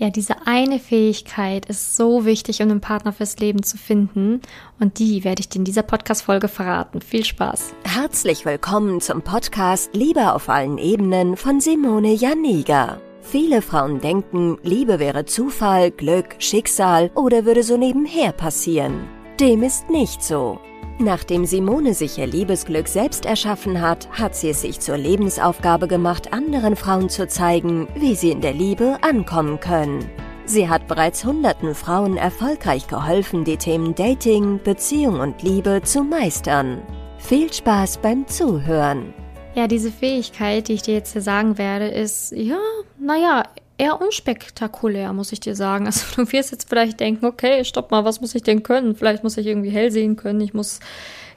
Ja, diese eine Fähigkeit ist so wichtig, um einen Partner fürs Leben zu finden. Und die werde ich dir in dieser Podcast-Folge verraten. Viel Spaß. Herzlich willkommen zum Podcast Liebe auf allen Ebenen von Simone Janiga. Viele Frauen denken, Liebe wäre Zufall, Glück, Schicksal oder würde so nebenher passieren. Dem ist nicht so. Nachdem Simone sich ihr Liebesglück selbst erschaffen hat, hat sie es sich zur Lebensaufgabe gemacht, anderen Frauen zu zeigen, wie sie in der Liebe ankommen können. Sie hat bereits hunderten Frauen erfolgreich geholfen, die Themen Dating, Beziehung und Liebe zu meistern. Viel Spaß beim Zuhören. Ja, diese Fähigkeit, die ich dir jetzt hier sagen werde, ist, ja, naja, eher unspektakulär, muss ich dir sagen. Also du wirst jetzt vielleicht denken, okay, stopp mal, was muss ich denn können? Vielleicht muss ich irgendwie hell sehen können, ich muss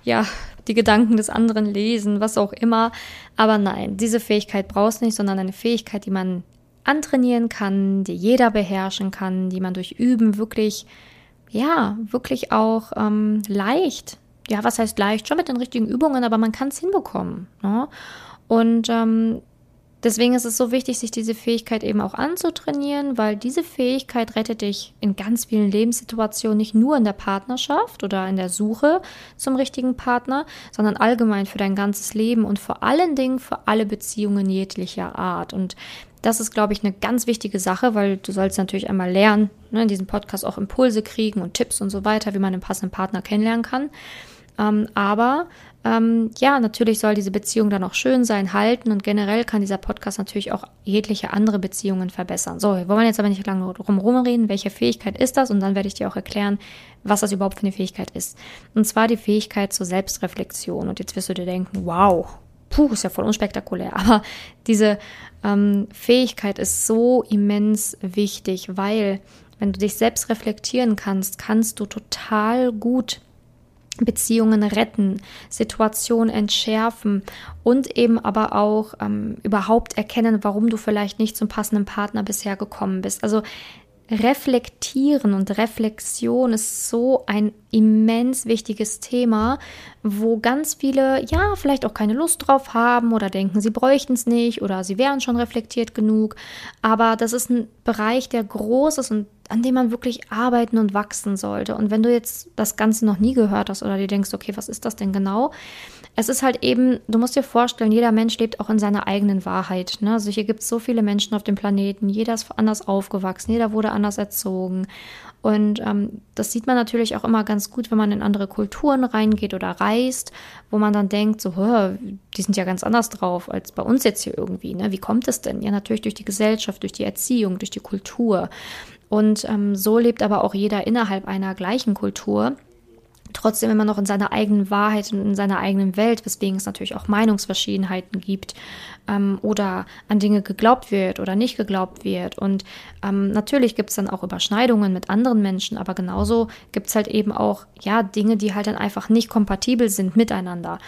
ja die Gedanken des anderen lesen, was auch immer. Aber nein, diese Fähigkeit brauchst du nicht, sondern eine Fähigkeit, die man antrainieren kann, die jeder beherrschen kann, die man durch Üben wirklich, ja, wirklich auch ähm, leicht, ja, was heißt leicht? Schon mit den richtigen Übungen, aber man kann es hinbekommen. Ne? Und ähm, Deswegen ist es so wichtig, sich diese Fähigkeit eben auch anzutrainieren, weil diese Fähigkeit rettet dich in ganz vielen Lebenssituationen, nicht nur in der Partnerschaft oder in der Suche zum richtigen Partner, sondern allgemein für dein ganzes Leben und vor allen Dingen für alle Beziehungen jeglicher Art. Und das ist, glaube ich, eine ganz wichtige Sache, weil du sollst natürlich einmal lernen, ne, in diesem Podcast auch Impulse kriegen und Tipps und so weiter, wie man einen passenden Partner kennenlernen kann. Ähm, aber ähm, ja, natürlich soll diese Beziehung dann auch schön sein, halten und generell kann dieser Podcast natürlich auch jegliche andere Beziehungen verbessern. So, wir wollen jetzt aber nicht lange drum rumreden, welche Fähigkeit ist das und dann werde ich dir auch erklären, was das überhaupt für eine Fähigkeit ist. Und zwar die Fähigkeit zur Selbstreflexion. Und jetzt wirst du dir denken, wow, puh, ist ja voll unspektakulär. Aber diese ähm, Fähigkeit ist so immens wichtig, weil wenn du dich selbst reflektieren kannst, kannst du total gut Beziehungen retten, Situationen entschärfen und eben aber auch ähm, überhaupt erkennen, warum du vielleicht nicht zum passenden Partner bisher gekommen bist. Also Reflektieren und Reflexion ist so ein immens wichtiges Thema, wo ganz viele ja vielleicht auch keine Lust drauf haben oder denken, sie bräuchten es nicht oder sie wären schon reflektiert genug. Aber das ist ein Bereich, der groß ist und an dem man wirklich arbeiten und wachsen sollte. Und wenn du jetzt das Ganze noch nie gehört hast oder dir denkst, okay, was ist das denn genau? Es ist halt eben, du musst dir vorstellen, jeder Mensch lebt auch in seiner eigenen Wahrheit. Ne? Also hier gibt es so viele Menschen auf dem Planeten, jeder ist anders aufgewachsen, jeder wurde anders erzogen. Und ähm, das sieht man natürlich auch immer ganz gut, wenn man in andere Kulturen reingeht oder reist, wo man dann denkt, so, die sind ja ganz anders drauf als bei uns jetzt hier irgendwie. Ne? Wie kommt es denn? Ja, natürlich durch die Gesellschaft, durch die Erziehung, durch die Kultur. Und ähm, so lebt aber auch jeder innerhalb einer gleichen Kultur trotzdem immer noch in seiner eigenen Wahrheit und in seiner eigenen Welt, weswegen es natürlich auch Meinungsverschiedenheiten gibt ähm, oder an Dinge geglaubt wird oder nicht geglaubt wird. Und ähm, natürlich gibt es dann auch Überschneidungen mit anderen Menschen, aber genauso gibt es halt eben auch ja Dinge, die halt dann einfach nicht kompatibel sind miteinander.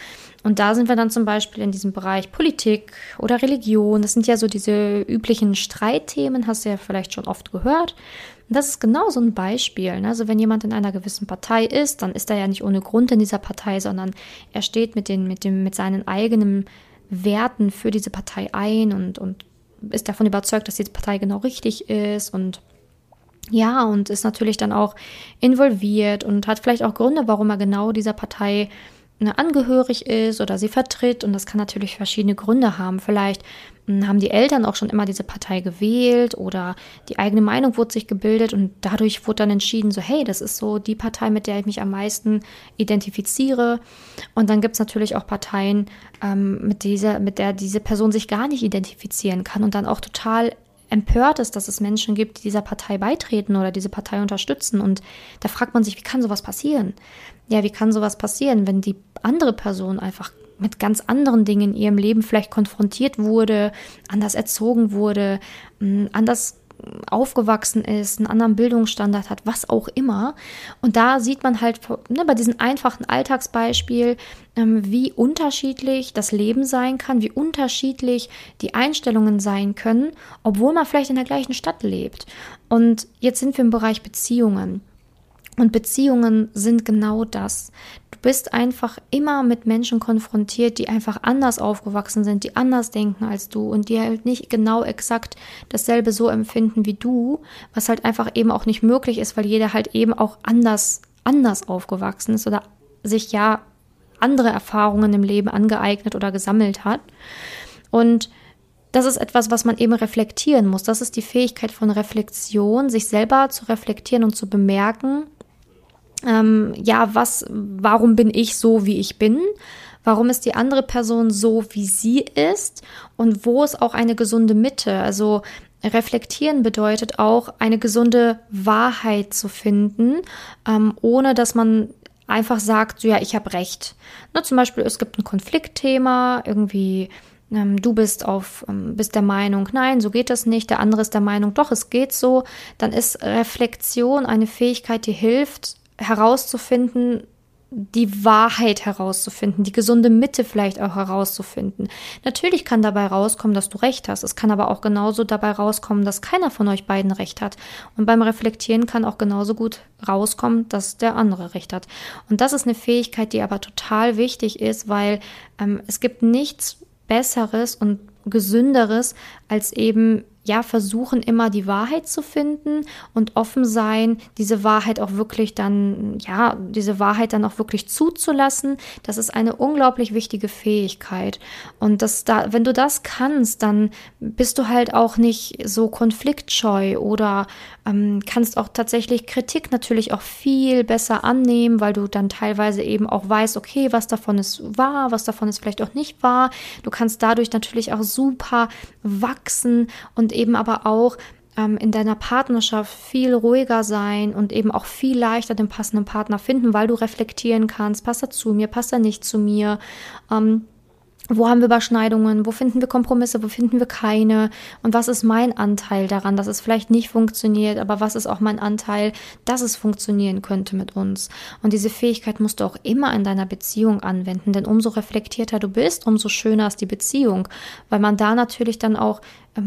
Und da sind wir dann zum Beispiel in diesem Bereich Politik oder Religion. Das sind ja so diese üblichen Streitthemen, hast du ja vielleicht schon oft gehört. Und das ist genau so ein Beispiel. Ne? Also wenn jemand in einer gewissen Partei ist, dann ist er ja nicht ohne Grund in dieser Partei, sondern er steht mit, den, mit, dem, mit seinen eigenen Werten für diese Partei ein und, und ist davon überzeugt, dass diese Partei genau richtig ist und ja, und ist natürlich dann auch involviert und hat vielleicht auch Gründe, warum er genau dieser Partei Ne, angehörig ist oder sie vertritt. Und das kann natürlich verschiedene Gründe haben. Vielleicht hm, haben die Eltern auch schon immer diese Partei gewählt oder die eigene Meinung wurde sich gebildet und dadurch wurde dann entschieden, so hey, das ist so die Partei, mit der ich mich am meisten identifiziere. Und dann gibt es natürlich auch Parteien, ähm, mit, dieser, mit der diese Person sich gar nicht identifizieren kann und dann auch total empört ist, dass es Menschen gibt, die dieser Partei beitreten oder diese Partei unterstützen. Und da fragt man sich, wie kann sowas passieren? Ja, wie kann sowas passieren, wenn die andere Person einfach mit ganz anderen Dingen in ihrem Leben vielleicht konfrontiert wurde, anders erzogen wurde, anders aufgewachsen ist, einen anderen Bildungsstandard hat, was auch immer. Und da sieht man halt ne, bei diesem einfachen Alltagsbeispiel, ähm, wie unterschiedlich das Leben sein kann, wie unterschiedlich die Einstellungen sein können, obwohl man vielleicht in der gleichen Stadt lebt. Und jetzt sind wir im Bereich Beziehungen. Und Beziehungen sind genau das bist einfach immer mit Menschen konfrontiert, die einfach anders aufgewachsen sind, die anders denken als du und die halt nicht genau exakt dasselbe so empfinden wie du, was halt einfach eben auch nicht möglich ist, weil jeder halt eben auch anders, anders aufgewachsen ist oder sich ja andere Erfahrungen im Leben angeeignet oder gesammelt hat. Und das ist etwas, was man eben reflektieren muss. Das ist die Fähigkeit von Reflexion, sich selber zu reflektieren und zu bemerken, ähm, ja, was, warum bin ich so, wie ich bin? Warum ist die andere Person so, wie sie ist? Und wo ist auch eine gesunde Mitte? Also reflektieren bedeutet auch, eine gesunde Wahrheit zu finden, ähm, ohne dass man einfach sagt, so ja, ich habe recht. Ne, zum Beispiel, es gibt ein Konfliktthema, irgendwie ähm, du bist auf, ähm, bist der Meinung, nein, so geht das nicht, der andere ist der Meinung, doch, es geht so, dann ist Reflexion eine Fähigkeit, die hilft, herauszufinden, die Wahrheit herauszufinden, die gesunde Mitte vielleicht auch herauszufinden. Natürlich kann dabei rauskommen, dass du recht hast. Es kann aber auch genauso dabei rauskommen, dass keiner von euch beiden recht hat. Und beim Reflektieren kann auch genauso gut rauskommen, dass der andere recht hat. Und das ist eine Fähigkeit, die aber total wichtig ist, weil ähm, es gibt nichts Besseres und Gesünderes, als eben ja, versuchen immer die Wahrheit zu finden und offen sein, diese Wahrheit auch wirklich dann, ja, diese Wahrheit dann auch wirklich zuzulassen. Das ist eine unglaublich wichtige Fähigkeit. Und das da, wenn du das kannst, dann bist du halt auch nicht so konfliktscheu oder ähm, kannst auch tatsächlich Kritik natürlich auch viel besser annehmen, weil du dann teilweise eben auch weißt, okay, was davon ist wahr, was davon ist vielleicht auch nicht wahr. Du kannst dadurch natürlich auch super wachsen und eben aber auch ähm, in deiner Partnerschaft viel ruhiger sein und eben auch viel leichter den passenden Partner finden, weil du reflektieren kannst, passt er zu mir, passt er nicht zu mir. Ähm, wo haben wir Überschneidungen? Wo finden wir Kompromisse? Wo finden wir keine? Und was ist mein Anteil daran, dass es vielleicht nicht funktioniert? Aber was ist auch mein Anteil, dass es funktionieren könnte mit uns? Und diese Fähigkeit musst du auch immer in deiner Beziehung anwenden, denn umso reflektierter du bist, umso schöner ist die Beziehung, weil man da natürlich dann auch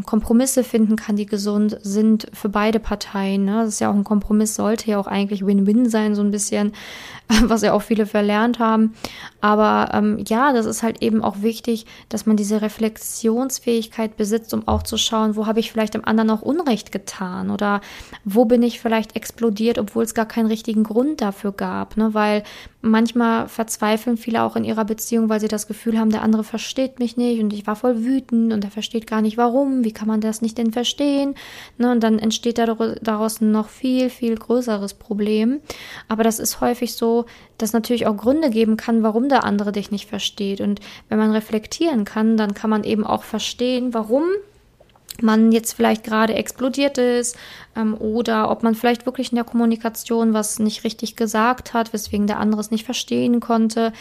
Kompromisse finden kann, die gesund sind für beide Parteien. Ne? Das ist ja auch ein Kompromiss, sollte ja auch eigentlich Win-Win sein, so ein bisschen, was ja auch viele verlernt haben. Aber ähm, ja, das ist halt eben auch wichtig, dass man diese Reflexionsfähigkeit besitzt, um auch zu schauen, wo habe ich vielleicht dem anderen auch Unrecht getan oder wo bin ich vielleicht explodiert, obwohl es gar keinen richtigen Grund dafür gab. Ne? Weil manchmal verzweifeln viele auch in ihrer Beziehung, weil sie das Gefühl haben, der andere versteht mich nicht und ich war voll wütend und er versteht gar nicht warum, wie kann man das nicht denn verstehen? Ne, und dann entsteht daraus ein noch viel, viel größeres Problem. Aber das ist häufig so, dass natürlich auch Gründe geben kann, warum der andere dich nicht versteht. Und wenn man reflektieren kann, dann kann man eben auch verstehen, warum man jetzt vielleicht gerade explodiert ist ähm, oder ob man vielleicht wirklich in der Kommunikation was nicht richtig gesagt hat, weswegen der andere es nicht verstehen konnte.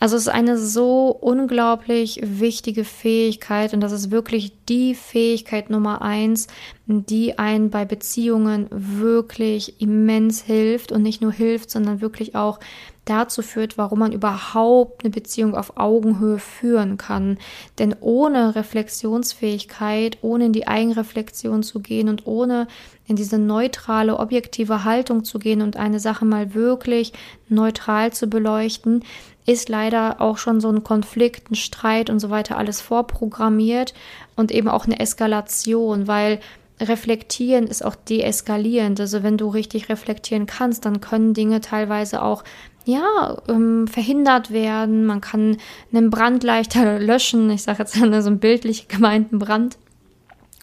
Also es ist eine so unglaublich wichtige Fähigkeit und das ist wirklich die Fähigkeit Nummer eins, die einen bei Beziehungen wirklich immens hilft und nicht nur hilft, sondern wirklich auch dazu führt, warum man überhaupt eine Beziehung auf Augenhöhe führen kann. Denn ohne Reflexionsfähigkeit, ohne in die Eigenreflexion zu gehen und ohne in diese neutrale, objektive Haltung zu gehen und eine Sache mal wirklich neutral zu beleuchten, ist leider auch schon so ein Konflikt, ein Streit und so weiter alles vorprogrammiert und eben auch eine Eskalation, weil reflektieren ist auch deeskalierend. Also wenn du richtig reflektieren kannst, dann können Dinge teilweise auch ja, ähm, verhindert werden. Man kann einen Brand leichter löschen. Ich sage jetzt so einen bildlich gemeinten Brand.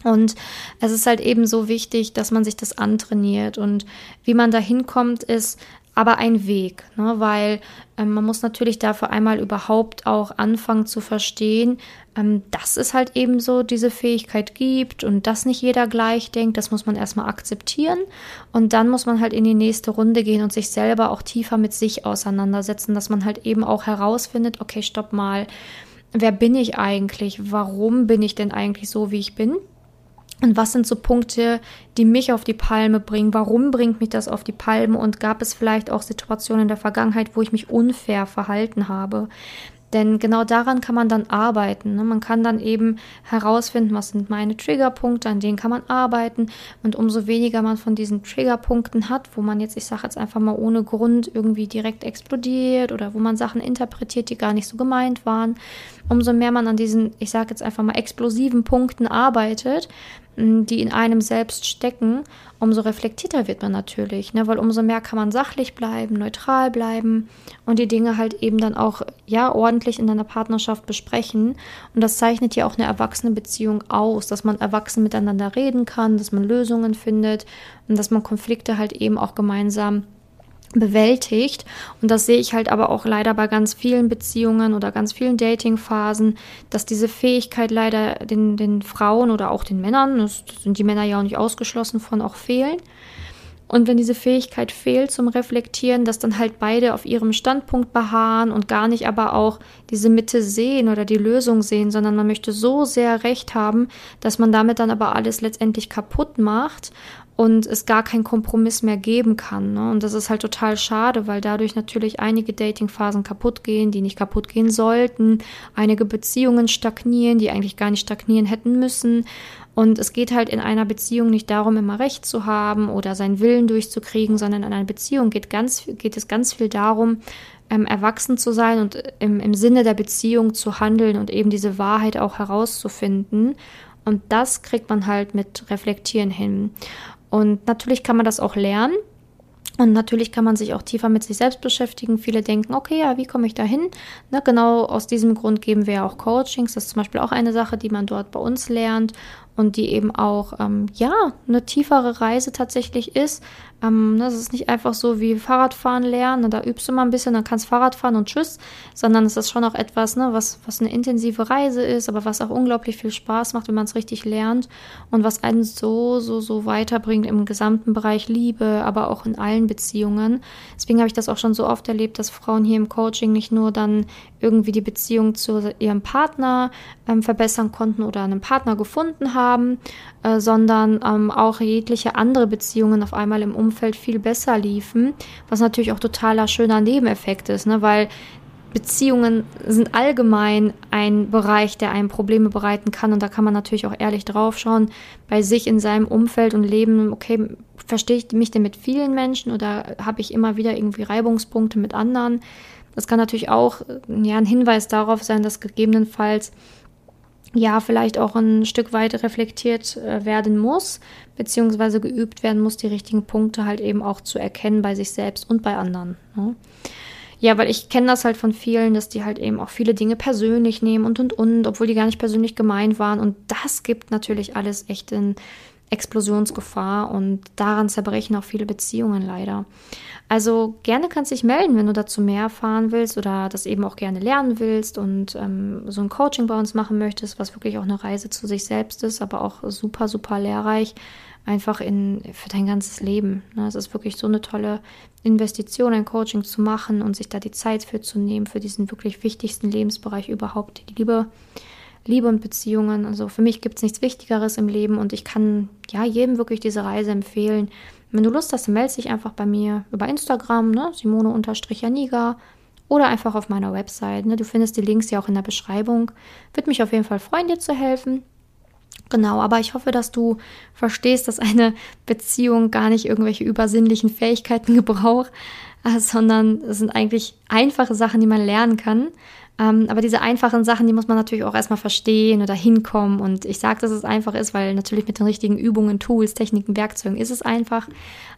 Und es ist halt eben so wichtig, dass man sich das antrainiert. Und wie man da hinkommt, ist aber ein Weg, ne? weil ähm, man muss natürlich dafür einmal überhaupt auch anfangen zu verstehen, ähm, dass es halt eben so diese Fähigkeit gibt und dass nicht jeder gleich denkt. Das muss man erstmal akzeptieren und dann muss man halt in die nächste Runde gehen und sich selber auch tiefer mit sich auseinandersetzen, dass man halt eben auch herausfindet, okay, stopp mal, wer bin ich eigentlich? Warum bin ich denn eigentlich so, wie ich bin? Und was sind so Punkte, die mich auf die Palme bringen? Warum bringt mich das auf die Palme? Und gab es vielleicht auch Situationen in der Vergangenheit, wo ich mich unfair verhalten habe? Denn genau daran kann man dann arbeiten. Ne? Man kann dann eben herausfinden, was sind meine Triggerpunkte, an denen kann man arbeiten. Und umso weniger man von diesen Triggerpunkten hat, wo man jetzt, ich sage jetzt einfach mal ohne Grund irgendwie direkt explodiert oder wo man Sachen interpretiert, die gar nicht so gemeint waren, umso mehr man an diesen, ich sage jetzt einfach mal explosiven Punkten arbeitet, die in einem selbst stecken, umso reflektierter wird man natürlich, ne? weil umso mehr kann man sachlich bleiben, neutral bleiben und die Dinge halt eben dann auch ja ordentlich in einer Partnerschaft besprechen. Und das zeichnet ja auch eine erwachsene Beziehung aus, dass man erwachsen miteinander reden kann, dass man Lösungen findet und dass man Konflikte halt eben auch gemeinsam bewältigt. Und das sehe ich halt aber auch leider bei ganz vielen Beziehungen oder ganz vielen Datingphasen, dass diese Fähigkeit leider den, den Frauen oder auch den Männern, das sind die Männer ja auch nicht ausgeschlossen von, auch fehlen. Und wenn diese Fähigkeit fehlt zum Reflektieren, dass dann halt beide auf ihrem Standpunkt beharren und gar nicht aber auch diese Mitte sehen oder die Lösung sehen, sondern man möchte so sehr Recht haben, dass man damit dann aber alles letztendlich kaputt macht und es gar keinen Kompromiss mehr geben kann. Ne? Und das ist halt total schade, weil dadurch natürlich einige Datingphasen kaputt gehen, die nicht kaputt gehen sollten, einige Beziehungen stagnieren, die eigentlich gar nicht stagnieren hätten müssen. Und es geht halt in einer Beziehung nicht darum, immer Recht zu haben oder seinen Willen durchzukriegen, sondern in einer Beziehung geht, ganz, geht es ganz viel darum, ähm, erwachsen zu sein und im, im Sinne der Beziehung zu handeln und eben diese Wahrheit auch herauszufinden. Und das kriegt man halt mit Reflektieren hin. Und natürlich kann man das auch lernen. Und natürlich kann man sich auch tiefer mit sich selbst beschäftigen. Viele denken, okay, ja, wie komme ich da hin? Genau aus diesem Grund geben wir ja auch Coachings. Das ist zum Beispiel auch eine Sache, die man dort bei uns lernt und die eben auch, ähm, ja, eine tiefere Reise tatsächlich ist. Ähm, das ist nicht einfach so wie Fahrradfahren lernen, da übst du mal ein bisschen, dann kannst Fahrrad fahren und tschüss, sondern es ist schon auch etwas, ne, was, was eine intensive Reise ist, aber was auch unglaublich viel Spaß macht, wenn man es richtig lernt und was einen so, so, so weiterbringt im gesamten Bereich Liebe, aber auch in allen Beziehungen. Deswegen habe ich das auch schon so oft erlebt, dass Frauen hier im Coaching nicht nur dann irgendwie die Beziehung zu ihrem Partner ähm, verbessern konnten oder einen Partner gefunden haben, äh, sondern ähm, auch jegliche andere Beziehungen auf einmal im Umfeld viel besser liefen, was natürlich auch totaler schöner Nebeneffekt ist, ne? weil Beziehungen sind allgemein ein Bereich, der einem Probleme bereiten kann. Und da kann man natürlich auch ehrlich draufschauen, bei sich in seinem Umfeld und Leben, okay, verstehe ich mich denn mit vielen Menschen oder habe ich immer wieder irgendwie Reibungspunkte mit anderen? Das kann natürlich auch ja, ein Hinweis darauf sein, dass gegebenenfalls ja vielleicht auch ein Stück weit reflektiert äh, werden muss, beziehungsweise geübt werden muss, die richtigen Punkte halt eben auch zu erkennen bei sich selbst und bei anderen. Ne? Ja, weil ich kenne das halt von vielen, dass die halt eben auch viele Dinge persönlich nehmen und und und, obwohl die gar nicht persönlich gemeint waren. Und das gibt natürlich alles echt in Explosionsgefahr und daran zerbrechen auch viele Beziehungen leider. Also gerne kannst du dich melden, wenn du dazu mehr erfahren willst oder das eben auch gerne lernen willst und ähm, so ein Coaching bei uns machen möchtest, was wirklich auch eine Reise zu sich selbst ist, aber auch super, super lehrreich, einfach in, für dein ganzes Leben. Ne? Es ist wirklich so eine tolle Investition, ein Coaching zu machen und sich da die Zeit für zu nehmen, für diesen wirklich wichtigsten Lebensbereich überhaupt, die Liebe. Liebe und Beziehungen. Also für mich gibt es nichts Wichtigeres im Leben und ich kann ja jedem wirklich diese Reise empfehlen, wenn du Lust hast, melde dich einfach bei mir über Instagram, ne, Simone-Janiga oder einfach auf meiner Website. Ne. Du findest die Links ja auch in der Beschreibung. Würde mich auf jeden Fall freuen, dir zu helfen. Genau, aber ich hoffe, dass du verstehst, dass eine Beziehung gar nicht irgendwelche übersinnlichen Fähigkeiten gebraucht, sondern es sind eigentlich einfache Sachen, die man lernen kann. Ähm, aber diese einfachen Sachen, die muss man natürlich auch erstmal verstehen oder hinkommen. Und ich sage, dass es einfach ist, weil natürlich mit den richtigen Übungen, Tools, Techniken, Werkzeugen ist es einfach.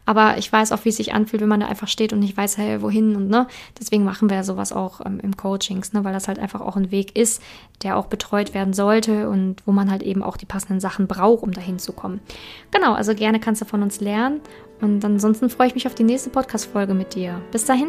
Aber ich weiß auch, wie es sich anfühlt, wenn man da einfach steht und nicht weiß, hey, wohin und ne. Deswegen machen wir sowas auch ähm, im Coachings, ne, weil das halt einfach auch ein Weg ist, der auch betreut werden sollte und wo man halt eben auch die passenden Sachen braucht, um dahin zu kommen. Genau, also gerne kannst du von uns lernen. Und ansonsten freue ich mich auf die nächste Podcast-Folge mit dir. Bis dahin.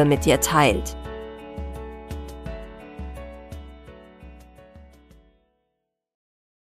mit dir teilt.